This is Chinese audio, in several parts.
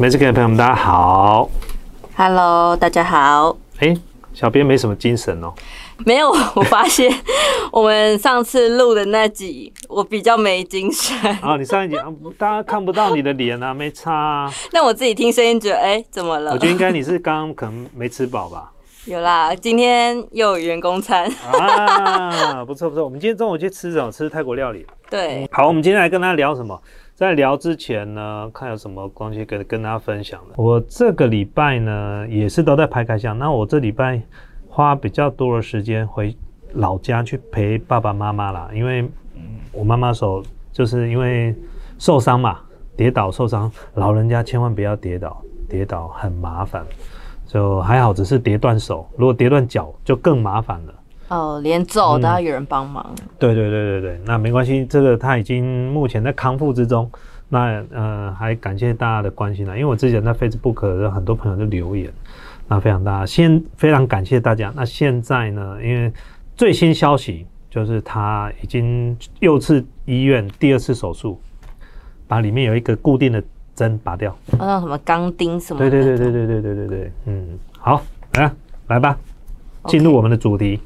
每次的朋友们，大家好。Hello，大家好。哎，小编没什么精神哦。没有，我发现 我们上次录的那集，我比较没精神。啊，你上一集啊大家看不到你的脸啊，没差、啊。那我自己听声音觉得，哎、怎么了？我觉得应该你是刚刚可能没吃饱吧。有啦，今天又有员工餐。啊，不错不错。我们今天中午去吃什么？吃泰国料理。对，好，我们今天来跟大家聊什么？在聊之前呢，看有什么东西跟跟大家分享的。我这个礼拜呢，也是都在拍开箱。那我这礼拜花比较多的时间回老家去陪爸爸妈妈啦，因为我妈妈手就是因为受伤嘛，跌倒受伤，老人家千万不要跌倒，跌倒很麻烦。就还好，只是跌断手，如果跌断脚就更麻烦了。哦，连走都要有人帮忙。对对对对对，那没关系，这个他已经目前在康复之中。那呃，还感谢大家的关心啦，因为我之前在 Facebook 有很多朋友就留言，那非常大，先非常感谢大家。那现在呢，因为最新消息就是他已经又次医院第二次手术，把里面有一个固定的针拔掉。哦那什么钢钉什么的。对对对对对对对对对，嗯，好，来来吧，进入我们的主题。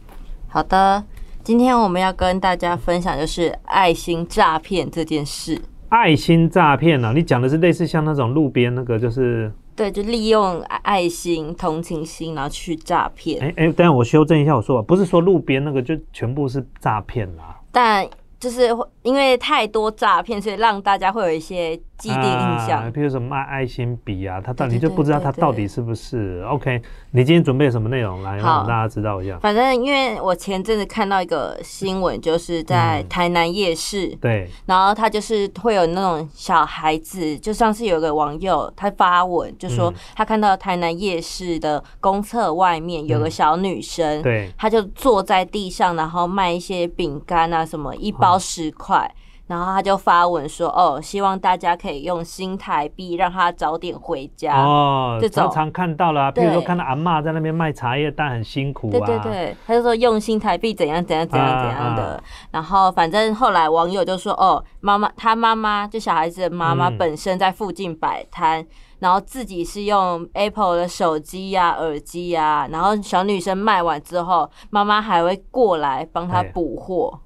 好的，今天我们要跟大家分享就是爱心诈骗这件事。爱心诈骗呢？你讲的是类似像那种路边那个，就是对，就利用爱心、同情心，然后去诈骗。哎哎，等下我修正一下我说法，不是说路边那个就全部是诈骗啦，但就是会因为太多诈骗，所以让大家会有一些既定印象。啊，譬如什么卖爱心笔啊，他到底对对对就不知道他到底是不是。OK？你今天准备什么内容？来好。让大家知道一下？反正因为我前阵子看到一个新闻，就是在嗯。台南夜市，对，然后他就是会有那种小孩子，就上次有个网友他发文就说嗯。他看到台南夜市的公厕外面有个小女生，对。她就坐在地上，然后卖一些饼干啊什么，一包十块。然后他就发文说：“哦，希望大家可以用新台币让他早点回家。哦这，常常看到了啊，譬如说看到阿妈在那边卖茶叶蛋很辛苦对啊，对对，他就说用新台币怎样怎样怎样怎样的，啊然后反正后来网友就说，哦，妈妈他妈妈就小孩子的妈妈嗯本身在附近摆摊，然后自己是用 Apple 的手机呀、耳机呀、然后小女生卖完之后，妈妈还会过来帮她哎补货，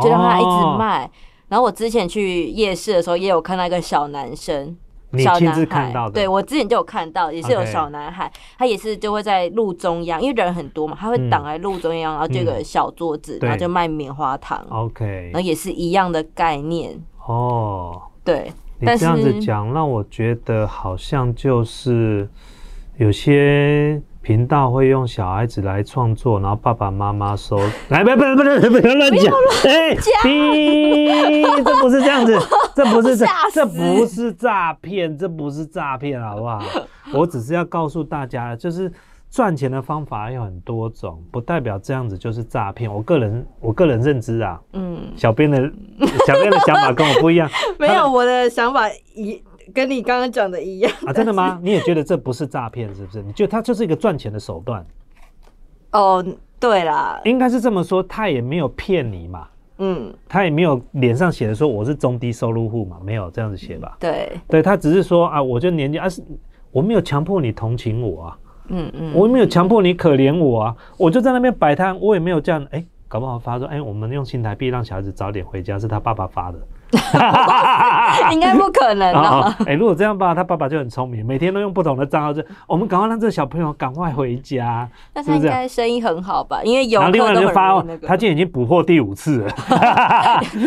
就让她一直哦。卖。然后我之前去夜市的时候，也有看到一个小男生，你亲小男孩，对我之前就有看到，也是有 OK 小男孩他也是就会在路中央，因为人很多嘛，他会挡在路中央，然后就有个小桌子，然后就卖棉花糖，OK，然后也是一样的概念，哦，对，但你这样子是讲，让我觉得好像就是有些频道会用小孩子来创作，然后爸爸妈妈收。来，不不不不不要乱讲，哎，哔，这不是这样子，这不是这这不是诈骗，这不是诈骗，好不好？我只是要告诉大家，就是。赚钱的方法有很多种，不代表这样子就是诈骗。我个人我个人认知啊，嗯，小编的小编的想法跟我不一样。没有我的想法一跟你刚刚讲的一样啊，真的吗？你也觉得这不是诈骗，是不是？你觉得它就是一个赚钱的手段？哦，对啦，应该是这么说，他也没有骗你嘛，嗯，他也没有脸上写的说我是中低收入户嘛，没有这样子写吧？对，对他只是说啊，我就年纪啊，是我没有强迫你同情我啊，嗯嗯，我没有强迫你可怜我啊，我就在那边摆摊，我也没有这样，哎、搞不好发说，哎、我们用新台币让小孩子早点回家，是他爸爸发的。应该不可能啊啊，哎、如果这样吧，他爸爸就很聪明，每天都用不同的账号，就我们赶快让这个小朋友赶快回家，那他应？该生意很好吧？因为游然后另外客都很人就发那，个他今天已经补货第五次了，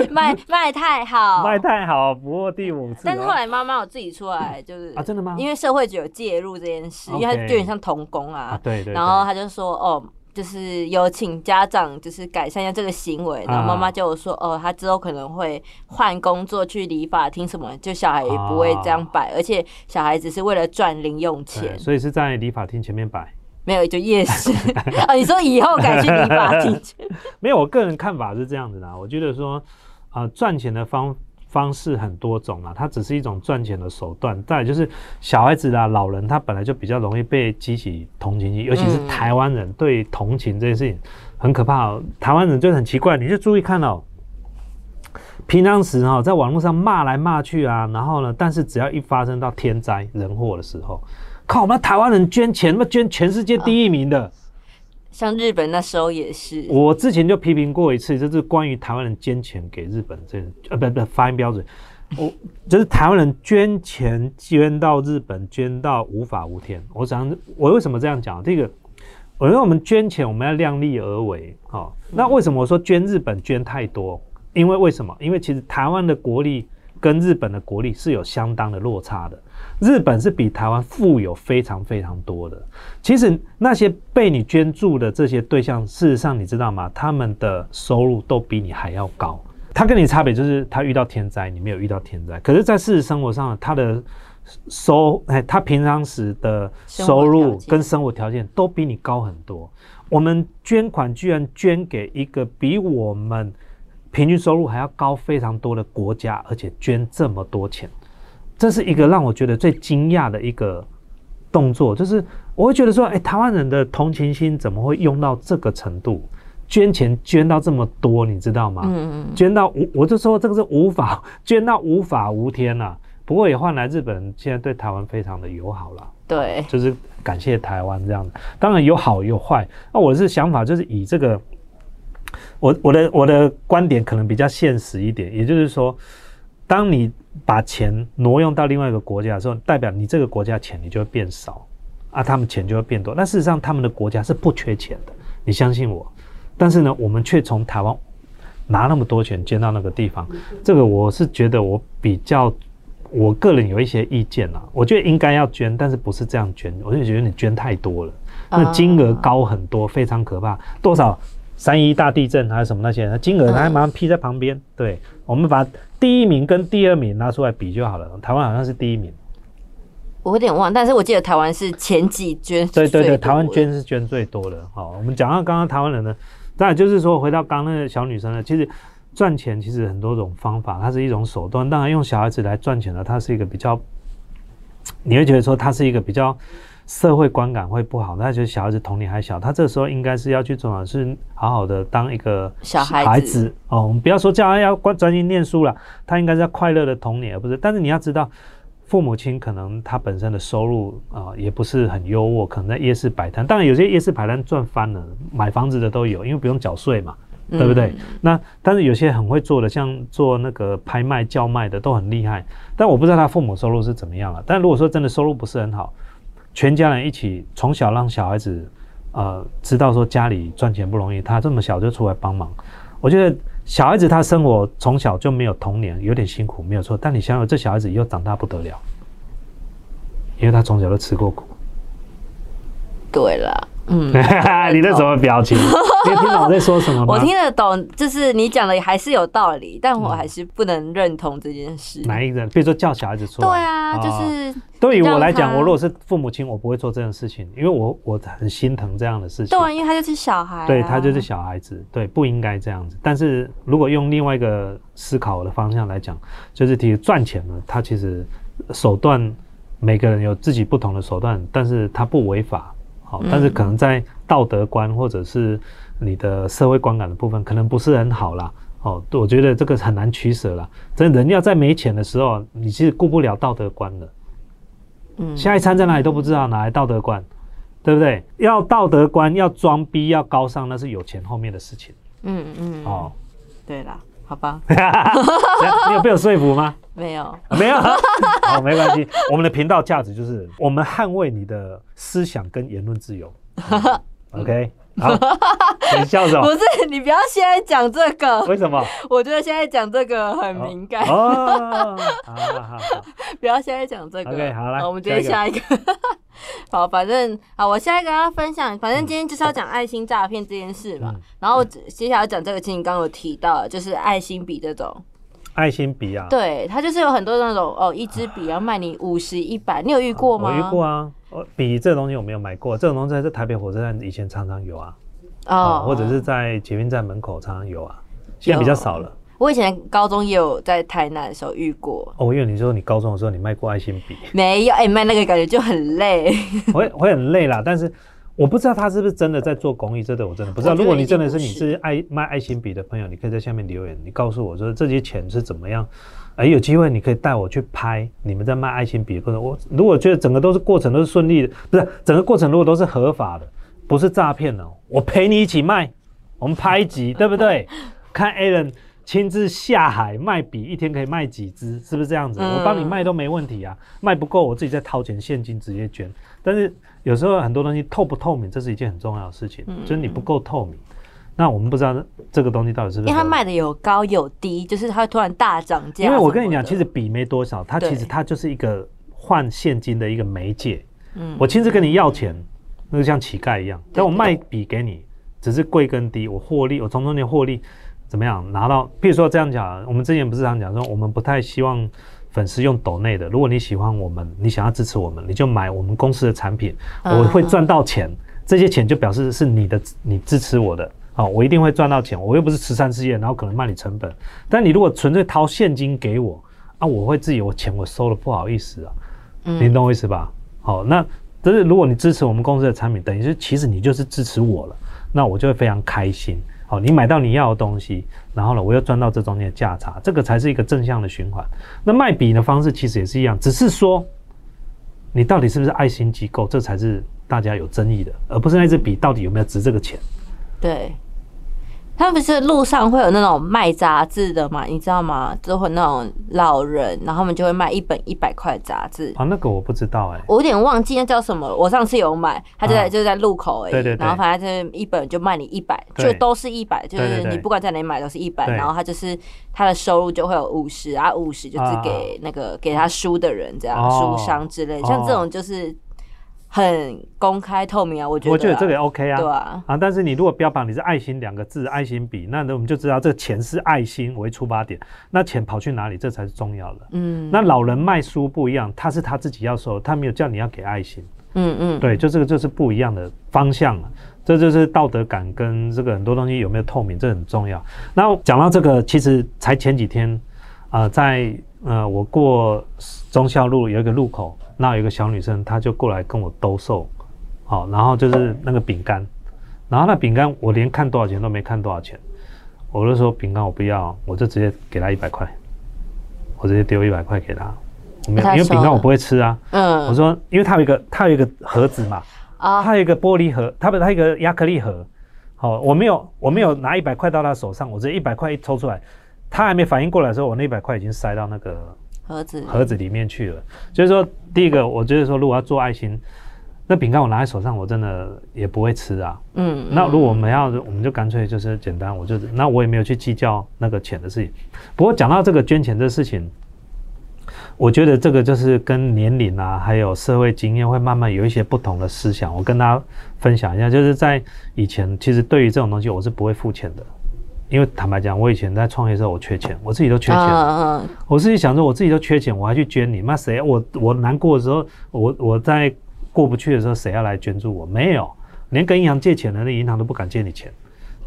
卖卖太好，卖太好，补货第五次。但是后来妈妈我自己出来，就是啊，真的吗？因为社会只有介入这件事，因为 OK 它就有点像童工啊啊，，对对，然后他就说哦。就是有请家长就是改善一下这个行为，然后妈妈就有说哦，他之后可能会换工作去理发厅什么，就小孩也不会这样摆，而且小孩子是为了赚零用钱，所以是在理发厅前面摆。没有就夜市啊。你说以后改去理发厅去，没有，我个人看法是这样子的啊，我觉得说，啊，赚钱的方方式很多种啦，它只是一种赚钱的手段。再来就是小孩子啦、老人，他本来就比较容易被激起同情心，尤其是嗯台湾人对同情这件事情很可怕、哦。台湾人就很奇怪，你就注意看哦，平常时哈，在网络上骂来骂去啊，然后呢，但是只要一发生到天灾人祸的时候，靠，我们台湾人捐钱，那么捐全世界第一名的。像日本那时候也是，我之前就批评过一次，就是关于台湾人捐钱给日本这呃不不发音标准，我就是台湾人捐钱捐到日本，捐到无法无天。我想我为什么这样讲？这个，我认为我们捐钱我们要量力而为，好，那为什么我说捐日本捐太多？因为为什么？因为其实台湾的国力跟日本的国力是有相当的落差的。日本是比台湾富有非常非常多的。其实那些被你捐助的这些对象，事实上你知道吗？他们的收入都比你还要高。他跟你差别就是他遇到天灾，你没有遇到天灾。可是，在事实生活上，他的收哎，他平常时的收入跟生活条件都比你高很多。我们捐款居然捐给一个比我们平均收入还要高非常多的国家，而且捐这么多钱，这是一个让我觉得最惊讶的一个动作。就是我会觉得说，哎，台湾人的同情心怎么会用到这个程度？捐钱捐到这么多，你知道吗？嗯嗯。捐到无，我就说这个是无法 捐到无法无天呐。不过也换来日本现在对台湾非常的友好了。对，就是感谢台湾这样子。当然有好有坏。那我是想法就是以这个。我我的我的观点可能比较现实一点，也就是说，当你把钱挪用到另外一个国家的时候，代表你这个国家钱你就会变少，啊，他们钱就会变多。那事实上他们的国家是不缺钱的，你相信我。但是呢，我们却从台湾拿那么多钱捐到那个地方，这个我是觉得我比较，我个人有一些意见啦。我觉得应该要捐，但是不是这样捐，我就觉得你捐太多了，那金额高很多，非常可怕，多少？三一大地震还是什么那些，金额还马上批在旁边。对，我们把第一名跟第二名拿出来比就好了。台湾好像是第一名，我有点忘，但是我记得台湾是前几捐。对对对，台湾捐是捐最多的。好，我们讲到刚刚台湾人呢，当然就是说回到刚那个小女生呢，其实赚钱其实很多种方法，它是一种手段。当然用小孩子来赚钱呢，它是一个比较，你会觉得说它是一个比较。社会观感会不好，那就是小孩子童年还小，他这时候应该是要去做的是好好的当一个小孩子哦。我们不要说叫他要关专心念书了，他应该是要快乐的童年，而不是。但是你要知道，父母亲可能他本身的收入啊也不是很优渥，可能在夜市摆摊。当然有些夜市摆摊赚翻了，买房子的都有，因为不用缴税嘛，对不对？那但是有些很会做的，像做那个拍卖叫卖的都很厉害。但我不知道他父母收入是怎么样了。但如果说真的收入不是很好，全家人一起从小让小孩子，呃，知道说家里赚钱不容易，他这么小就出来帮忙。我觉得小孩子他生活从小就没有童年，有点辛苦，没有错。但你想想，这小孩子以后长大不得了，因为他从小都吃过苦。对了。嗯，你那什么表情？你听懂我在说什么吗？我听得懂，就是你讲的还是有道理，但我还是不能认同这件事。哪一个？比如说叫小孩子出来。对啊，就是对于我来讲，我如果是父母亲，我不会做这件事情，因为我我很心疼这样的事情。对，因为他就是小孩。对他就是小孩子，对，不应该这样子。但是如果用另外一个思考的方向来讲，就是提赚钱呢，他其实手段每个人有自己不同的手段，但是他不违法。好，但是可能在道德观或者是你的社会观感的部分，可能不是很好啦。哦，我觉得这个很难取舍啦。真人要在没钱的时候，你其实顾不了道德观的。嗯，下一餐在哪里都不知道，哪来道德观？对不对？要道德观，要装逼，要高尚，那是有钱后面的事情。嗯嗯。哦，对啦。好吧，你有被我说服吗？没有，没有，好，没关系。我们的频道价值就是我们捍卫你的思想跟言论自由。OK，好，你笑什么？不是，你不要现在讲这个。为什么？我觉得现在讲这个很敏感。哦，好好好，不要现在讲这个。OK，好了，我们接下一个。好，反正好，我下一个要分享，反正今天就是要讲爱心诈骗这件事嘛。然后接下来讲这个，其实你刚刚有提到，就是爱心笔这种。爱心笔啊？对，它就是有很多那种哦，一支笔要卖你五十、一百，你有遇过吗？我遇过啊，笔这东西我没有买过，这种东西在台北火车站以前常常有啊，哦，或者是在捷运站门口常常有啊，现在比较少了。我以前高中也有在台南的时候遇过。哦，因为你说你高中的时候你卖过爱心笔，没有，哎，卖那个感觉就很累，会会很累啦。但是我不知道他是不是真的在做公益，这个我真的不知道。如果你真的是你是爱卖爱心笔的朋友，你可以在下面留言，你告诉我说这些钱是怎么样。哎，有机会你可以带我去拍你们在卖爱心笔的过程。我如果觉得整个都是过程都是顺利的，不是整个过程如果都是合法的，不是诈骗的，我陪你一起卖，我们拍一集，对不对？看 Alan 亲自下海卖笔，一天可以卖几支，是不是这样子？嗯我帮你卖都没问题啊，卖不够我自己再掏钱现金直接捐。但是有时候很多东西透不透明，这是一件很重要的事情，就是你不够透明。那我们不知道这个东西到底是不是，因为它卖的有高有低，就是它会突然大涨价。因为我跟你讲，其实笔没多少，它其实它就是一个换现金的一个媒介。嗯我亲自跟你要钱，那就像乞丐一样。但我卖笔给你，只是贵跟低，我获利，我从中间获利怎么样拿到？譬如说这样讲，我们之前不是常讲说，我们不太希望粉丝用抖内的。如果你喜欢我们，你想要支持我们，你就买我们公司的产品，嗯我会赚到钱。这些钱就表示是你的，你支持我的。好，我一定会赚到钱。我又不是慈善事业，然后可能卖你成本。但你如果纯粹掏现金给我啊，我会自己我钱我收了，不好意思啊。嗯你懂我意思吧？好，那但是如果你支持我们公司的产品，等于是其实你就是支持我了，那我就会非常开心。好，你买到你要的东西，然后呢，我又赚到这中间的价差，这个才是一个正向的循环。那卖笔的方式其实也是一样，只是说你到底是不是爱心机构，这才是大家有争议的，而不是那支笔到底有没有值这个钱。对，他们不是路上会有那种卖杂志的嘛，你知道吗？就会那种老人，然后他们就会卖一本一百块杂志。啊，那个我不知道哎、我有点忘记那叫什么了，我上次有买，他就在、啊。就在路口而已，对对对。然后反正就是一本就卖你一百，就都是一百，就是你不管在哪里买都是一百，然后他就是他的收入就会有五十啊，五十就是啊。给那个给他书的人这样，哦。书商之类，像这种就是很公开透明啊，我觉得啊，我觉得这个也 OK 啊。对啊，啊，但是你如果标榜你是爱心两个字，爱心笔，那我们就知道这钱是爱心为出发点，那钱跑去哪里，这才是重要的。嗯，那老人卖书不一样，他是他自己要收，他没有叫你要给爱心，嗯嗯，对，就这个就是不一样的方向了。这就是道德感跟这个很多东西有没有透明，这很重要。然后讲到这个，其实才前几天，呃，在呃我过忠孝路有一个路口，那有一个小女生，她就过来跟我兜售，好，然后就是那个饼干，然后那饼干我连看多少钱都没看多少钱，我就说饼干我不要，我就直接给她一百块，我直接丢一百块给她，我没有，因为饼干我不会吃啊。嗯，我说，因为它有一个它有一个盒子嘛，啊，它有一个玻璃盒，它不它有一个亚克力盒。好，我没有我没有拿一百块到她手上，我直接一百块一抽出来，他还没反应过来的时候，我那一百块已经塞到那个盒子，盒子里面去了。就是说，第一个，我觉得说，如果要做爱心，那饼干我拿在手上，我真的也不会吃啊。嗯，那如果我们要，我们就干脆就是简单，我就那我也没有去计较那个钱的事情。不过讲到这个捐钱这事情，我觉得这个就是跟年龄啊，还有社会经验会慢慢有一些不同的思想。我跟大家分享一下，就是在以前，其实对于这种东西我是不会付钱的，因为坦白讲，我以前在创业的时候我缺钱，我自己都缺钱。嗯嗯我自己想说，我自己都缺钱，我还去捐你，那谁？我我难过的时候，我我在过不去的时候，谁要来捐助我？没有，连跟银行借钱的那银行都不敢借你钱，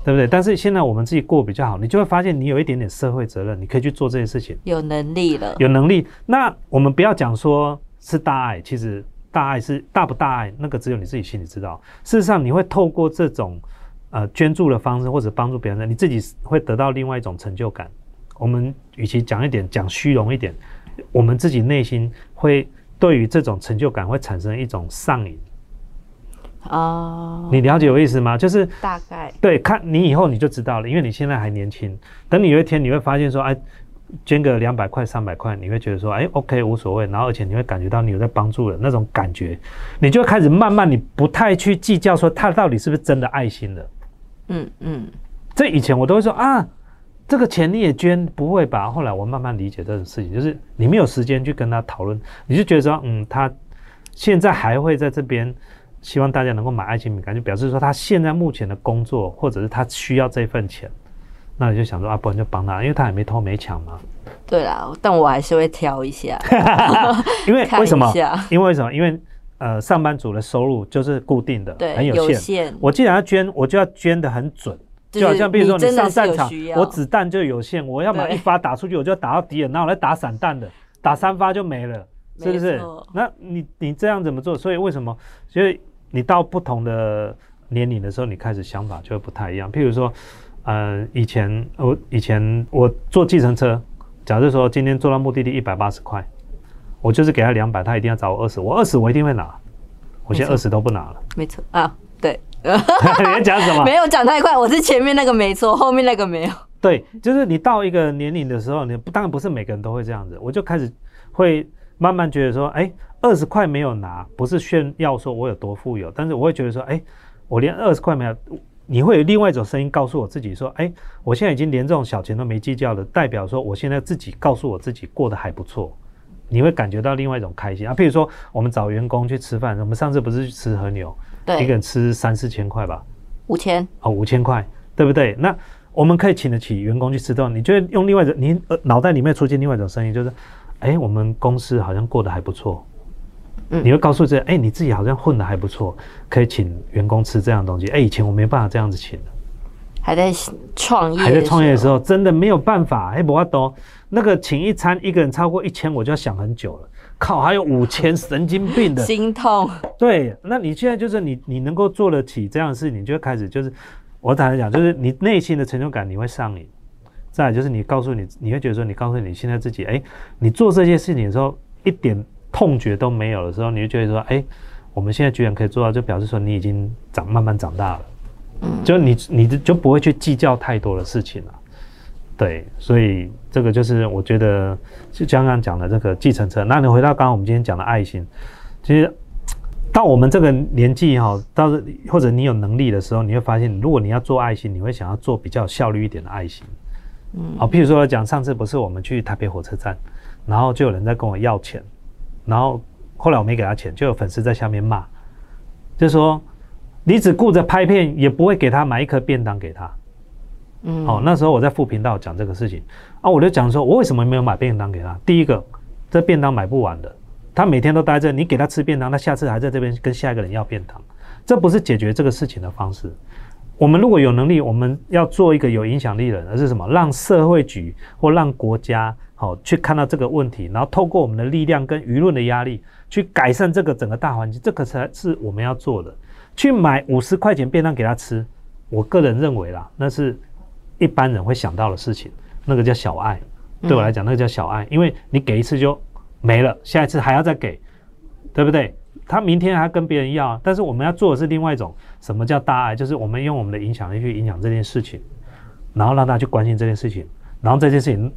对不对？但是现在我们自己过比较好，你就会发现你有一点点社会责任，你可以去做这些事情，有能力了，有能力。那我们不要讲说是大爱，其实大爱是大不大爱，那个只有你自己心里知道。事实上，你会透过这种呃捐助的方式，或者帮助别人，你自己会得到另外一种成就感。我们与其讲一点讲虚荣一点，我们自己内心会对于这种成就感会产生一种上瘾。哦，你了解我意思吗？就是大概对，看你以后你就知道了，因为你现在还年轻。等你有一天你会发现说，哎，捐个两百块、三百块，你会觉得说，哎，OK 无所谓。然后而且你会感觉到你有在帮助人那种感觉，你就开始慢慢你不太去计较说他到底是不是真的爱心的。嗯嗯，这以前我都会说啊，这个钱你也捐，不会吧？后来我慢慢理解这种事情，就是你没有时间去跟他讨论，你就觉得说，嗯，他现在还会在这边，希望大家能够买爱心饼干，就表示说他现在目前的工作，或者是他需要这份钱，那你就想说啊，不然就帮他，因为他也没偷没抢嘛。对啦，但我还是会挑一下，因为看为什么 因为为什么？因为呃，上班族的收入就是固定的，很有限。限，我既然要捐，我就要捐的很准。就就好像比如说你上战场我子弹就有限，我要么一发打出去，我就要打到敌人，那我来打散弹的，打三发就没了，是不是？那你你这样怎么做？所以为什么？所以你到不同的年龄的时候，你开始想法就会不太一样。譬如说，呃，以前我以前我坐计程车，假设说今天坐到目的地一百八十块，我就是给他两百，他一定要找我二十，我二十我一定会拿，我现在二十都不拿了。没错啊，对，你在讲什么？没有讲太快，我是前面那个没错，后面那个没有。对，就是你到一个年龄的时候，你不当然不是每个人都会这样子，我就开始会慢慢觉得说，哎，二十块没有拿，不是炫耀说我有多富有，但是我会觉得说，哎，我连二十块没有，你会有另外一种声音告诉我自己说，哎，我现在已经连这种小钱都没计较了，代表说我现在自己告诉我自己过得还不错。你会感觉到另外一种开心啊，譬如说我们找员工去吃饭，我们上次不是去吃和牛，对一个，人吃三四千块吧，五千，哦，五千块，对不对？那我们可以请得起员工去吃顿，你就会用另外一种，你呃脑袋里面出现另外一种声音，就是，哎，我们公司好像过得还不错。嗯你会告诉自己，哎，你自己好像混得还不错，可以请员工吃这样的东西。哎，以前我没办法这样子请的，还在创业，还在创业的时候，真的没有办法。哎，我都那个请一餐一个人超过一千，我就要想很久了。靠，还有五千，神经病的。心痛。对，那你现在就是你，你能够做得起这样的事，你就开始就是，我坦白讲，就是你内心的成就感你会上瘾。再来就是你告诉你，你会觉得说，你告诉你现在自己，哎，你做这些事情的时候一点痛觉都没有的时候，你就觉得说，哎，我们现在居然可以做到，就表示说你已经长慢慢长大了，嗯就你你就不会去计较太多的事情了。对，所以这个就是我觉得就刚刚讲的这个计程车。那你回到刚刚我们今天讲的爱心，其实到我们这个年纪哈，到或者你有能力的时候，你会发现，如果你要做爱心，你会想要做比较效率一点的爱心。嗯好，譬如说讲上次不是我们去台北火车站，然后就有人在跟我要钱，然后后来我没给他钱，就有粉丝在下面骂，就说你只顾着拍片，也不会给他买一颗便当给他。嗯，哦，那时候我在副频道讲这个事情啊，我就讲说，我为什么没有买便当给他？第一个，这便当买不完的，他每天都待着，你给他吃便当，他下次还在这边跟下一个人要便当，这不是解决这个事情的方式。我们如果有能力，我们要做一个有影响力的人，而是什么？让社会局或让国家好、去看到这个问题，然后透过我们的力量跟舆论的压力，去改善这个整个大环境，这个才是我们要做的。去买五十块钱便当给他吃，我个人认为啦，那是一般人会想到的事情，那个叫小爱。对我来讲，那个叫小爱，因为你给一次就没了，下一次还要再给，对不对？他明天还跟别人要，但是我们要做的是另外一种，什么叫大爱？就是我们用我们的影响力去影响这件事情，然后让大家去关心这件事情，然后这件事情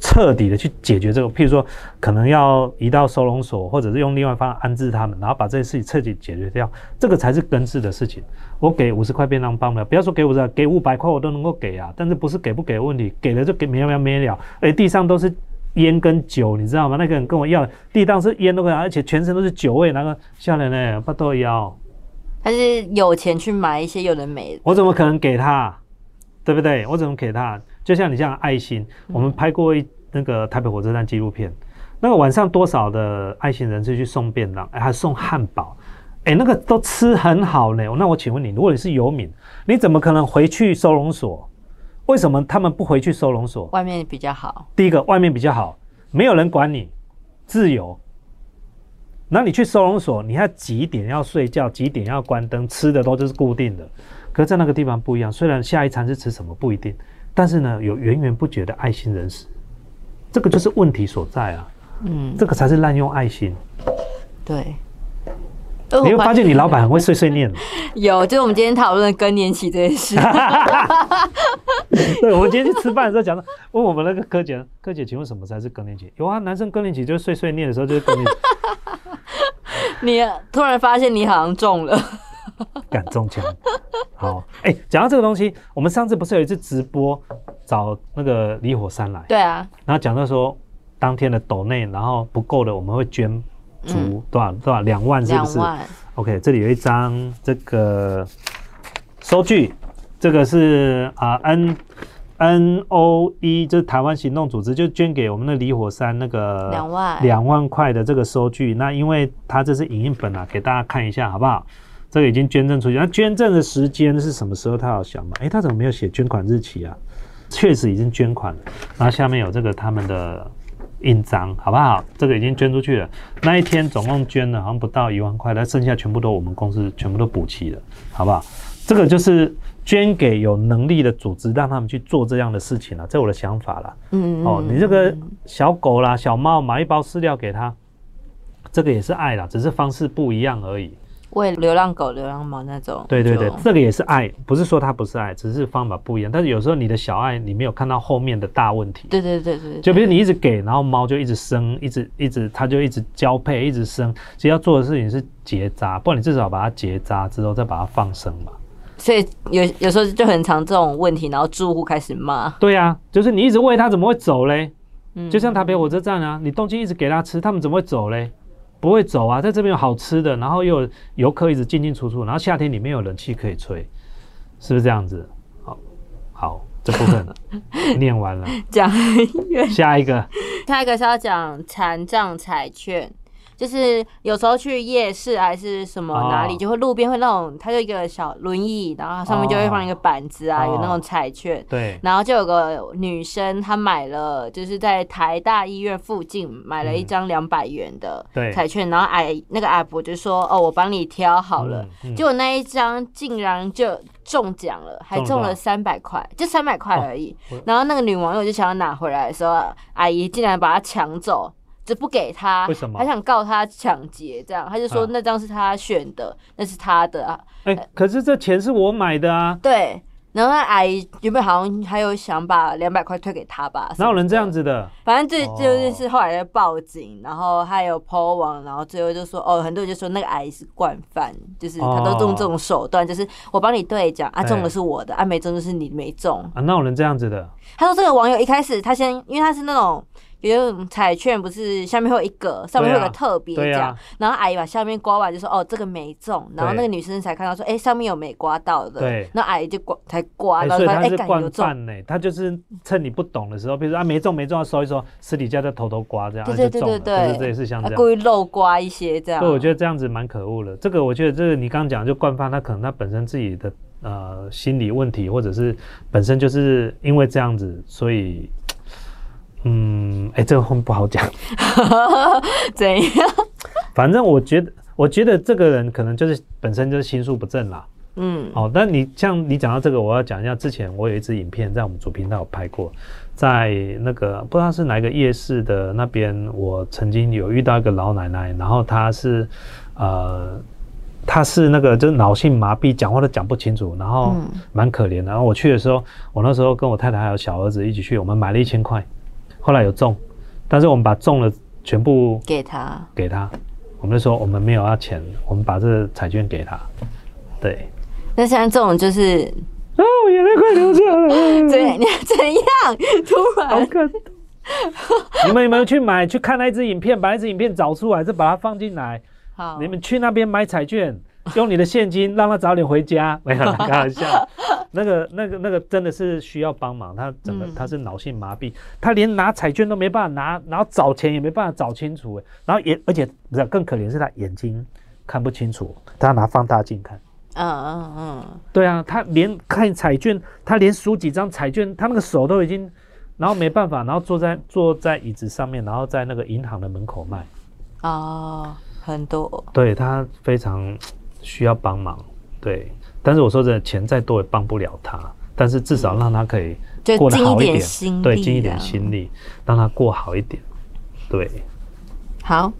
彻底的去解决这个，譬如说可能要移到收容所，或者是用另外方安置他们，然后把这些事情彻底解决掉，这个才是根治的事情。我给五十块便当帮不了，不要说给五十，给五百块我都能够给啊，但是不是给不给的问题，给了就给没了没了，哎，地上都是烟跟酒，你知道吗？那个人跟我要，地上是烟都跟，而且全身都是酒味，那个吓人呢，不都要？他是有钱去买一些有的没的，我怎么可能给他？对不对？我怎么给他？就像你这样爱心，我们拍过一那个台北火车站纪录片，那个晚上多少的爱心人士去送便当，哎，还送汉堡，哎，那个都吃很好呢。那我请问你，如果你是游民，你怎么可能回去收容所？为什么他们不回去收容所？外面比较好。第一个，外面比较好，没有人管你，自由。那你去收容所，你要几点要睡觉，几点要关灯，吃的都就是固定的。可是在那个地方不一样，虽然下一餐是吃什么不一定，但是呢，有源源不绝的爱心人士，这个就是问题所在啊。嗯，这个才是滥用爱心。对。你会发现你老板很会碎碎念。有，就是我们今天讨论更年期这件事。对，我们今天去吃饭的时候讲到，问我们那个柯姐，柯姐，请问什么才是更年期？有啊，男生更年期就是碎碎念的时候就是更年期，你突然发现你好像中了，敢中枪。好，哎、讲到这个东西，我们上次不是有一次直播找那个李火山来，对啊，然后讲到说当天的斗内，然后不够的我们会捐足多少多少两万，是不是两万，？OK，这里有一张这个收据，这个是啊 N N O E，就是台湾行动组织，就捐给我们的李火山那个两万两万块的这个收据。那因为它这是影印本啊，给大家看一下好不好？这个已经捐赠出去，那捐赠的时间是什么时候？他要想嘛？诶，他怎么没有写捐款日期啊？确实已经捐款了。然后下面有这个他们的印章，好不好？这个已经捐出去了。那一天总共捐了好像不到一万块，但剩下全部都我们公司全部都补齐了，好不好？这个就是捐给有能力的组织，让他们去做这样的事情了，这我的想法了。嗯哦，你这个小狗啦、小猫买一包饲料给它，这个也是爱啦，只是方式不一样而已。喂流浪狗、流浪猫那种，对对对，这个也是爱，不是说它不是爱，只是方法不一样。但是有时候你的小爱，你没有看到后面的大问题。对对对对，就比如你一直给，然后猫就一直生，一直一直，它就一直交配，一直生。其实要做的事情是结扎，不然你至少把它结扎之后再把它放生嘛。所以有有时候就很常这种问题，然后住户开始骂，对呀、就是你一直喂它，怎么会走嘞？嗯就像台北火车站啊，你东西一直给它吃，它们怎么会走嘞？不会走啊，在这边有好吃的，然后又有游客一直进进出出，然后夏天里面有冷气可以吹，是不是这样子？好，好，这部分了 念完了，讲下一个。下一个是要讲残障彩券，就是有时候去夜市还是什么哦。哪里，就会路边会那种，它就一个小轮椅，然后上面就会放一个板子啊，哦。有那种彩券。对，然后就有个女生，她买了，就是在台大医院附近买了一张两百元的彩券，然后矮那个阿伯就说：“哦，我帮你挑好了。结果那一张竟然就中奖了，还中了三百块，就三百块而已。我然后那个女网友就想要拿回来的时候，阿姨竟然把它抢走，就不给他，为什么还想告他抢劫，这样，他就说啊那张是他选的，那是他的啊，哎、可是这钱是我买的啊，对。然后那阿姨原本好像还有想把两百块退给他吧，哪有人这样子？的？反正这哦就是后来在报警，然后还有 PO 网，然后最后就说哦，很多人就说那个阿姨是惯犯，就是他都用这种手段，就是我帮你兑奖啊，哎中的是我的，啊没中就是你没中。啊，哪有人这样子的？他说这个网友一开始他先，因为他是那种。比如彩券不是下面会有一个，上面会有个特别奖，然后阿姨把下面刮完就说哦这个没中，然后那个女生才看到说哎、上面有没刮到的，对然后阿姨就刮才刮，哎、然后发现哎所以他是惯感觉有中，犯呢、他就是趁你不懂的时候，比如说啊没中没中，要收一收，私底下再偷偷刮这样，对啊对对对就中了。对，对对，是像这样。故意漏刮一些这样，对，我觉得这样子蛮可恶的。这个我觉得这个你刚刚讲就惯犯，他可能他本身自己的呃心理问题，或者是本身就是因为这样子，所以嗯，哎、这个不好讲。怎样？反正我觉得，我觉得这个人可能就是本身就是心术不正啦。嗯哦，但你像你讲到这个，我要讲一下，之前我有一支影片在我们主频道有拍过，在那个不知道是哪一个夜市的那边，我曾经有遇到一个老奶奶，然后她是呃，她是那个就是脑性麻痹，讲话都讲不清楚，然后嗯蛮可怜的。然后我去的时候，我那时候跟我太太还有小儿子一起去，我们买了一千块，后来有中，但是我们把中了全部给他，给他，我们就说我们没有要钱，我们把这个彩券给他，对。那像这种就是啊，我眼泪快流下来了，怎你怎样？突然好感动。你们有没有去买去看那一支影片，把那支影片找出来，再把它放进来？好，你们去那边买彩券，用你的现金让他早点回家。没有啦，开玩笑。那个、那个、那个真的是需要帮忙，他整个嗯他是脑性麻痹，他连拿彩券都没办法拿，然后找钱也没办法找清楚，哎然后也而且不是更可怜是他眼睛看不清楚，他拿放大镜看。嗯嗯嗯，对啊，他连看彩券，他连数几张彩券，他那个手都已经，然后没办法，然后坐在坐在椅子上面，然后在那个银行的门口卖，哦，很多，对他非常需要帮忙，对，但是我说真的，钱再多也帮不了他，但是至少让他可以就过得尽一点好一点，心，对，尽一点。心力，让他过好一点，对，好，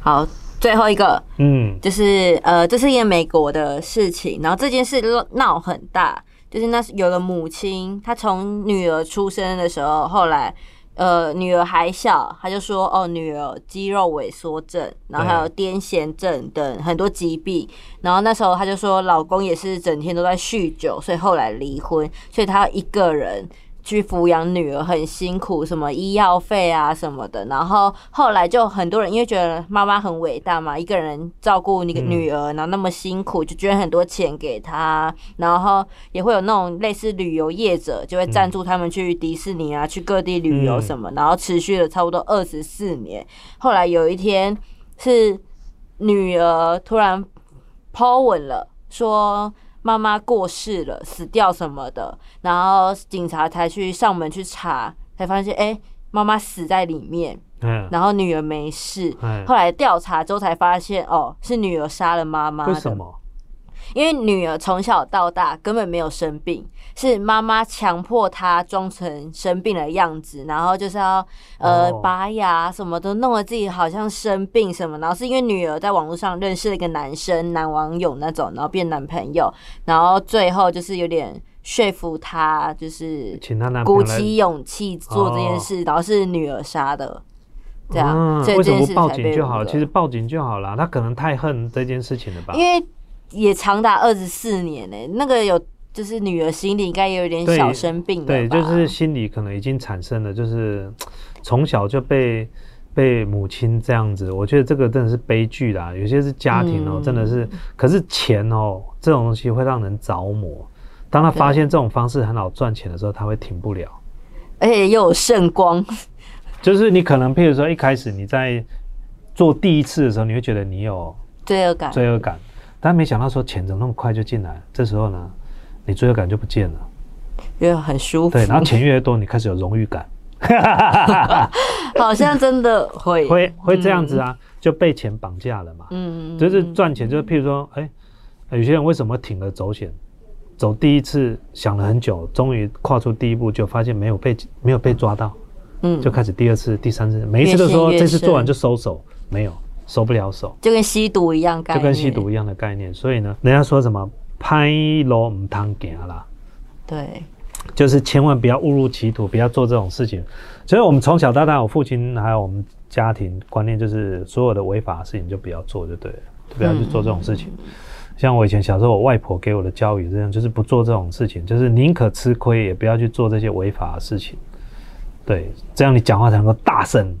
好，最后一个嗯，就是呃，这是一个美国的事情，然后这件事闹很大，就是那是有个母亲，她从女儿出生的时候，后来。呃，女儿还小，她就说哦，女儿肌肉萎缩症，然后还有癫痫症等很多疾病。然后那时候她就说，老公也是整天都在酗酒，所以后来离婚，所以她一个人去抚养女儿，很辛苦，什么医药费啊什么的。然后后来就很多人因为觉得妈妈很伟大嘛，一个人照顾那个女儿，然后那么辛苦，就捐很多钱给她。然后也会有那种类似旅游业者，就会赞助他们去迪士尼啊，去各地旅游什么，然后持续了差不多二十四年。后来有一天是女儿突然 po 文了，说妈妈过世了，死掉什么的，然后警察才去上门去查，才发现哎，妈妈死在里面。嗯，然后女儿没事。嗯后来调查之后才发现，哦，是女儿杀了妈妈。为什？么？因为女儿从小到大根本没有生病，是妈妈强迫她装成生病的样子，然后就是要呃、哦拔牙什么都，弄得自己好像生病什么。然后是因为女儿在网络上认识了一个男生，男网友那种，然后变男朋友，然后最后就是有点说服他，就是请他鼓起勇气做这件事，然后是女儿杀的，这样，这件事报警就好了其实报警就好了，他可能太恨这件事情了吧？因为也长达二十四年呢、那个有就是女儿心里应该也有点小生病了对，就是心里可能已经产生了，就是 从小就被被母亲这样子，我觉得这个真的是悲剧啦。有些是家庭哦、嗯真的是，可是钱哦、这种东西会让人着魔。当他发现这种方式很好赚钱的时候，他会停不了。而且又有圣光，就是你可能，譬如说一开始你在做第一次的时候，你会觉得你有罪恶感。罪恶感，但没想到说钱怎么那么快就进来，这时候呢，你罪恶感就不见了。因为很舒服。对，然后钱越多，你开始有荣誉感。好像真的会会会这样子啊，就被钱绑架了嘛。嗯嗯，就是赚钱，就是譬如说，哎、有些人为什么铤而走险，走第一次想了很久，终于跨出第一步，就发现没有被没有被抓到，嗯，就开始第二次、第三次，每一次都说这次做完就收手，没有收不了手，就跟吸毒一样概就，跟吸毒一样的概念。所以呢，人家说什么拍路唔通行啦。对，就是千万不要误入歧途，不要做这种事情。所以我们从小到大，我父亲还有我们家庭观念就是，所有的违法的事情就不要做就对了，就不要去做这种事情。像我以前小时候，我外婆给我的教育这样，就是不做这种事情，就是宁可吃亏，也不要去做这些违法的事情。对，这样你讲话才能够大声，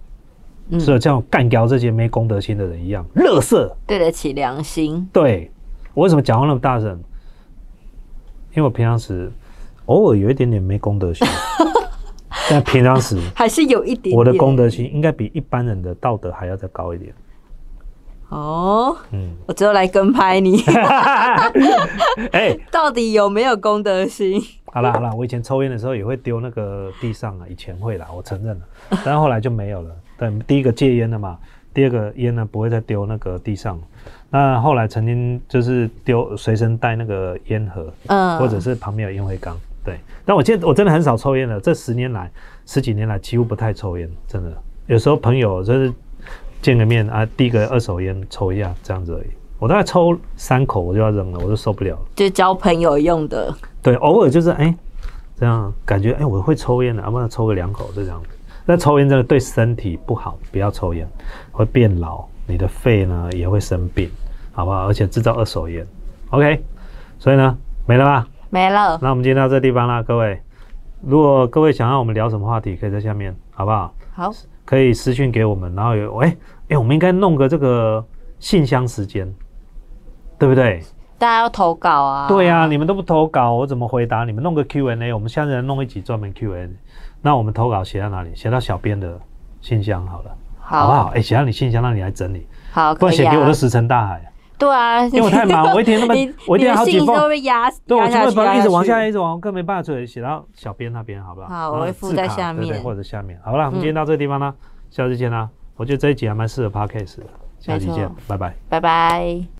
嗯是像干掉这些没公德心的人一样，乐色。对得起良心。对我为什么讲话那么大声？因为我平常时偶尔有一点点没公德心，但平常时还是有一点点我的公德心应该比一般人的道德还要再高一点。哦，嗯，我只有来跟拍你，哎、到底有没有公德心？好啦好啦，我以前抽烟的时候也会丢那个地上啊，以前会啦，我承认了，但后来就没有了。但第一个戒烟了嘛，第二个烟呢不会再丢那个地上。那后来曾经就是丢随身带那个烟盒，嗯，或者是旁边有烟灰缸。对，但我现在我真的很少抽烟了，这十年来十几年来几乎不太抽烟，真的。有时候朋友就是见个面啊，递个二手烟抽一下这样子而已。我大概抽三口我就要扔了，我就受不了了。就交朋友用的。对，偶尔就是哎、这样感觉哎、我会抽烟的，要不然抽个两口就这样子。那抽烟真的对身体不好，不要抽烟，会变老，你的肺呢也会生病，好不好？而且制造二手烟，OK。所以呢，没了吧？没了，那我们今天到这地方啦，各位。如果各位想要我们聊什么话题，可以在下面，好不好？好，可以私讯给我们，然后有哎哎、我们应该弄个这个信箱时间，对不对？大家要投稿啊。对啊、你们都不投稿，我怎么回答？你们弄个 Q&A，我们下次来弄一集专门 Q&A。那我们投稿写到哪里？写到小编的信箱好了，好不好？哎、写到你信箱，让你来整理，好，不然可以啊写给我都石沉大海。对啊，因为我太忙我一天那么我一天好几封对，我就会把它一直往下，去一直往，更没办法写写到小编那边，好不好？好我会附在下面对对或者下面。好了，我们今天到这个地方啦，下次见啦。我觉得这一集还蛮适合 podcast 的，下期见，拜拜。拜拜。